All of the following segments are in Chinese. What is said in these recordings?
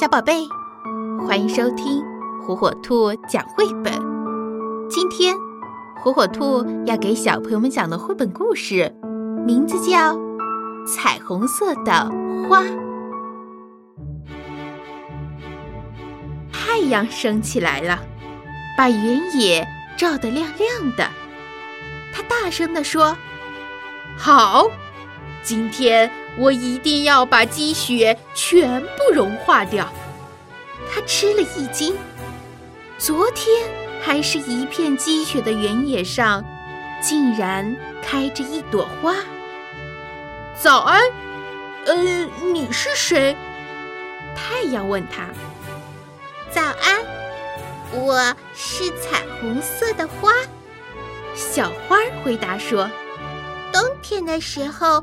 小宝贝，欢迎收听火火兔讲绘本。今天，火火兔要给小朋友们讲的绘本故事，名字叫《彩虹色的花》。太阳升起来了，把原野照得亮亮的。他大声地说：“好，今天。”我一定要把积雪全部融化掉。他吃了一惊，昨天还是一片积雪的原野上，竟然开着一朵花。早安，呃，你是谁？太阳问他。早安，我是彩虹色的花。小花回答说：“冬天的时候。”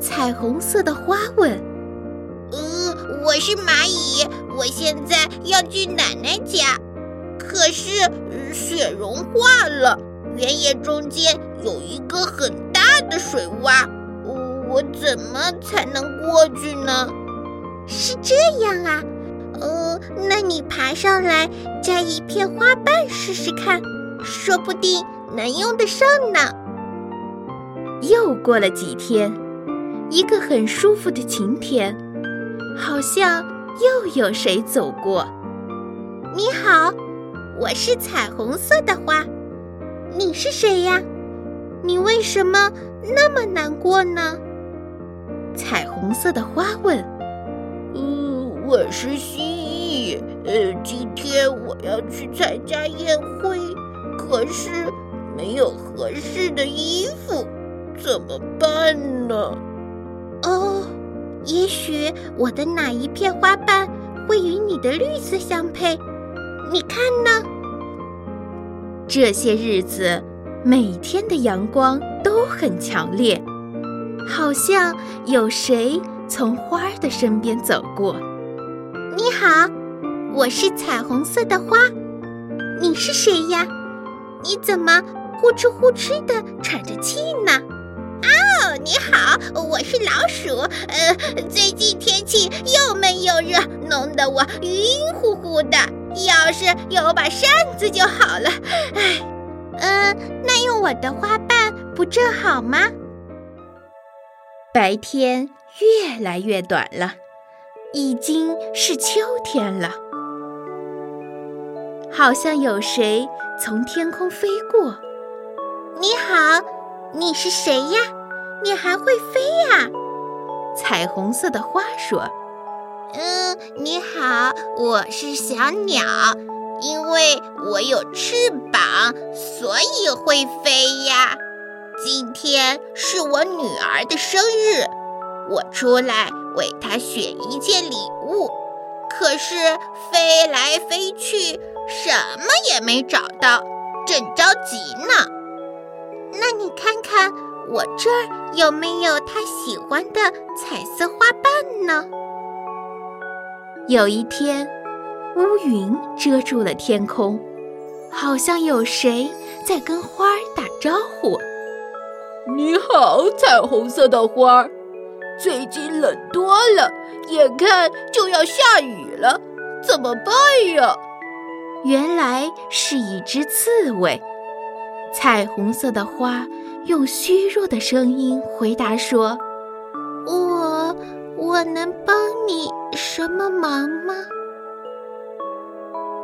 彩虹色的花问：“嗯，我是蚂蚁，我现在要去奶奶家，可是雪融化了，原野中间有一个很大的水洼，我怎么才能过去呢？”是这样啊，呃，那你爬上来摘一片花瓣试试看，说不定能用得上呢。又过了几天。一个很舒服的晴天，好像又有谁走过。你好，我是彩虹色的花，你是谁呀？你为什么那么难过呢？彩虹色的花问。嗯，我是蜥蜴，呃，今天我要去参加宴会，可是没有合适的衣服，怎么办呢？也许我的哪一片花瓣会与你的绿色相配？你看呢？这些日子，每天的阳光都很强烈，好像有谁从花儿的身边走过。你好，我是彩虹色的花，你是谁呀？你怎么呼哧呼哧的喘着气呢？哦，你好，是老鼠。呃，最近天气又闷又热，弄得我晕乎乎的。要是有把扇子就好了。哎，呃，那用我的花瓣不正好吗？白天越来越短了，已经是秋天了。好像有谁从天空飞过。你好，你是谁呀？你还会飞呀？彩虹色的花说：“嗯，你好，我是小鸟，因为我有翅膀，所以会飞呀。今天是我女儿的生日，我出来为她选一件礼物，可是飞来飞去，什么也没找到，正着急呢。那你看看。”我这儿有没有他喜欢的彩色花瓣呢？有一天，乌云遮住了天空，好像有谁在跟花儿打招呼。你好，彩虹色的花儿，最近冷多了，眼看就要下雨了，怎么办呀？原来是一只刺猬。彩虹色的花。用虚弱的声音回答说：“我我能帮你什么忙吗？”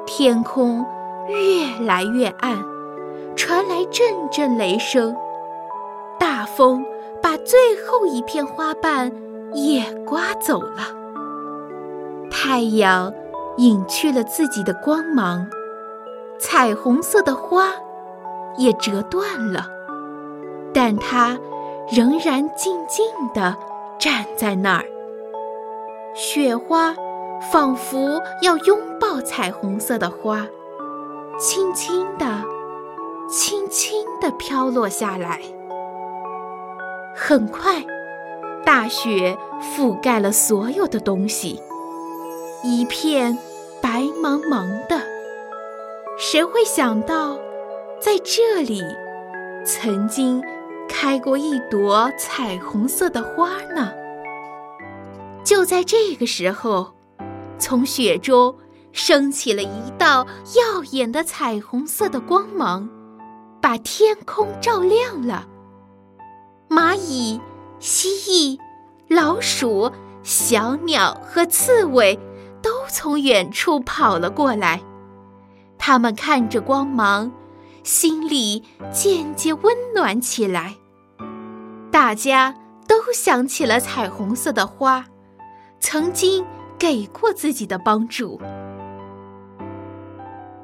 天空越来越暗，传来阵阵雷声，大风把最后一片花瓣也刮走了。太阳隐去了自己的光芒，彩虹色的花也折断了。但它仍然静静地站在那儿，雪花仿佛要拥抱彩虹色的花，轻轻地、轻轻地飘落下来。很快，大雪覆盖了所有的东西，一片白茫茫的。谁会想到，在这里曾经开过一朵彩虹色的花呢？就在这个时候，从雪中升起了一道耀眼的彩虹色的光芒，把天空照亮了。蚂蚁、蜥蜴、老鼠、小鸟和刺猬都从远处跑了过来。他们看着光芒，心里渐渐温暖起来。大家都想起了彩虹色的花，曾经给过自己的帮助。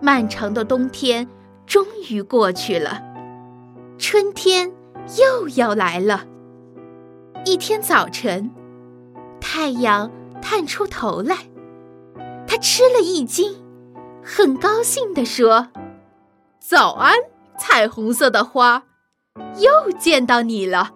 漫长的冬天终于过去了，春天。又要来了。一天早晨，太阳探出头来，他吃了一惊，很高兴地说：“早安，彩虹色的花，又见到你了。”